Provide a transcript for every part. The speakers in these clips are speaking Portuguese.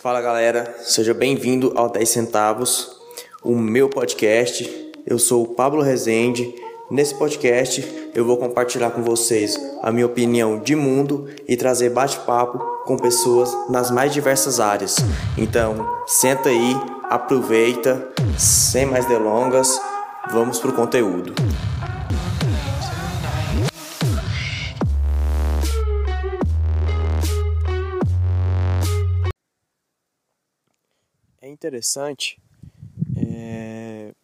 Fala galera, seja bem-vindo ao 10 centavos, o meu podcast. Eu sou o Pablo Rezende. Nesse podcast eu vou compartilhar com vocês a minha opinião de mundo e trazer bate-papo com pessoas nas mais diversas áreas. Então, senta aí, aproveita, sem mais delongas, vamos pro conteúdo. Interessante, é...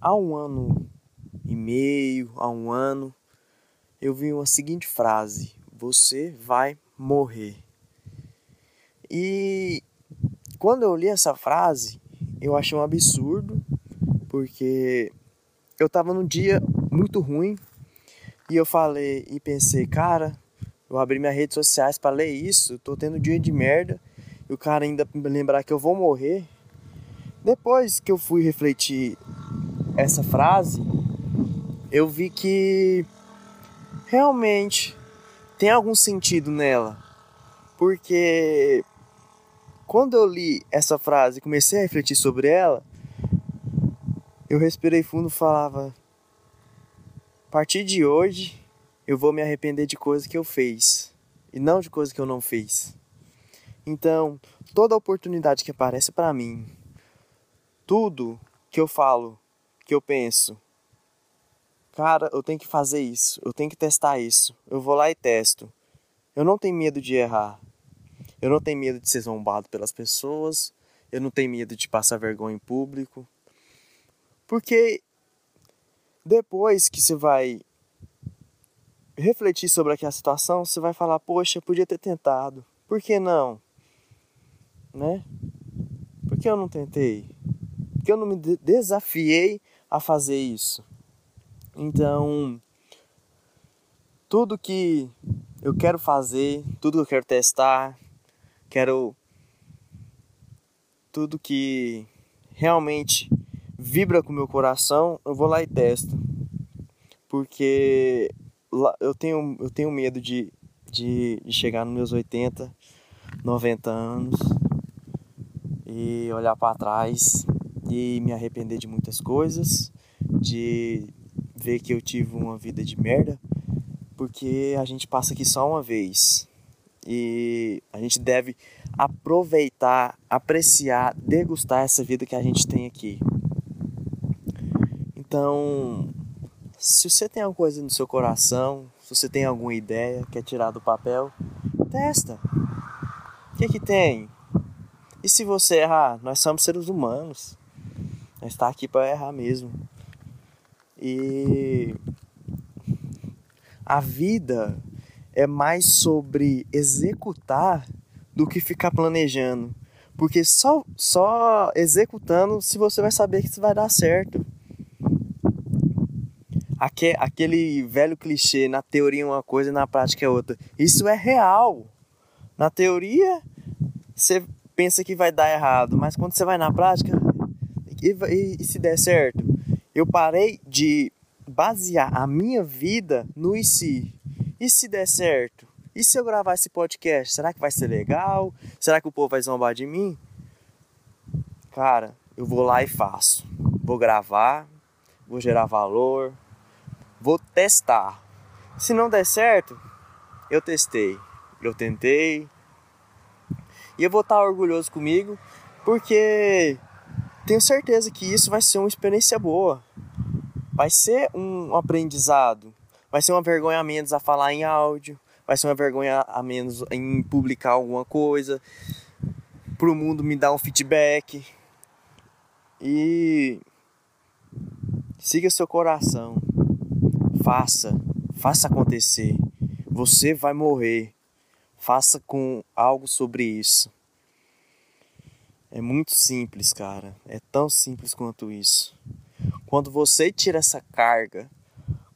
há um ano e meio, há um ano, eu vi uma seguinte frase: Você vai morrer. E quando eu li essa frase, eu achei um absurdo, porque eu tava num dia muito ruim e eu falei e pensei, cara, eu abri minhas redes sociais para ler isso, tô tendo um dia de merda e o cara ainda lembrar que eu vou morrer. Depois que eu fui refletir essa frase, eu vi que realmente tem algum sentido nela. Porque quando eu li essa frase e comecei a refletir sobre ela, eu respirei fundo e falava: a partir de hoje eu vou me arrepender de coisas que eu fiz e não de coisas que eu não fiz. Então, toda oportunidade que aparece para mim, tudo que eu falo, que eu penso, cara, eu tenho que fazer isso, eu tenho que testar isso. Eu vou lá e testo. Eu não tenho medo de errar. Eu não tenho medo de ser zombado pelas pessoas. Eu não tenho medo de passar vergonha em público. Porque depois que você vai refletir sobre aquela situação, você vai falar: Poxa, podia ter tentado. Por que não? Né? Por que eu não tentei? Por que eu não me desafiei a fazer isso? Então, tudo que eu quero fazer, tudo que eu quero testar, quero tudo que realmente vibra com o meu coração, eu vou lá e testo. Porque eu tenho, eu tenho medo de, de, de chegar nos meus 80, 90 anos e olhar para trás e me arrepender de muitas coisas, de ver que eu tive uma vida de merda, porque a gente passa aqui só uma vez e a gente deve aproveitar, apreciar, degustar essa vida que a gente tem aqui. Então, se você tem alguma coisa no seu coração, se você tem alguma ideia, quer tirar do papel, testa. O que que tem? E se você errar, nós somos seres humanos. Nós está aqui para errar mesmo. E a vida é mais sobre executar do que ficar planejando. Porque só, só executando se você vai saber que isso vai dar certo. Aquele velho clichê, na teoria é uma coisa e na prática é outra. Isso é real. Na teoria, você pensa que vai dar errado, mas quando você vai na prática, e, e, e se der certo? Eu parei de basear a minha vida no e se. E se der certo? E se eu gravar esse podcast? Será que vai ser legal? Será que o povo vai zombar de mim? Cara, eu vou lá e faço. Vou gravar, vou gerar valor, vou testar. Se não der certo, eu testei. Eu tentei, e eu vou estar orgulhoso comigo, porque tenho certeza que isso vai ser uma experiência boa. Vai ser um aprendizado. Vai ser uma vergonha a menos a falar em áudio. Vai ser uma vergonha a menos em publicar alguma coisa. Para o mundo me dar um feedback. E siga seu coração. Faça. Faça acontecer. Você vai morrer. Faça com algo sobre isso. É muito simples, cara. É tão simples quanto isso. Quando você tira essa carga,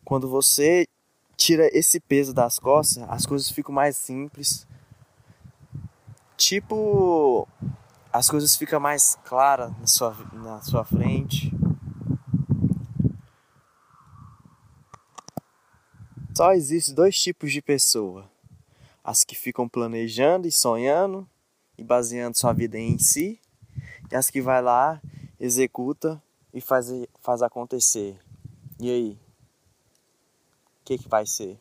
quando você tira esse peso das costas, as coisas ficam mais simples. Tipo, as coisas ficam mais claras na sua, na sua frente. Só existem dois tipos de pessoa as que ficam planejando e sonhando e baseando sua vida em si, e as que vai lá, executa e faz, faz acontecer. E aí? O que, que vai ser?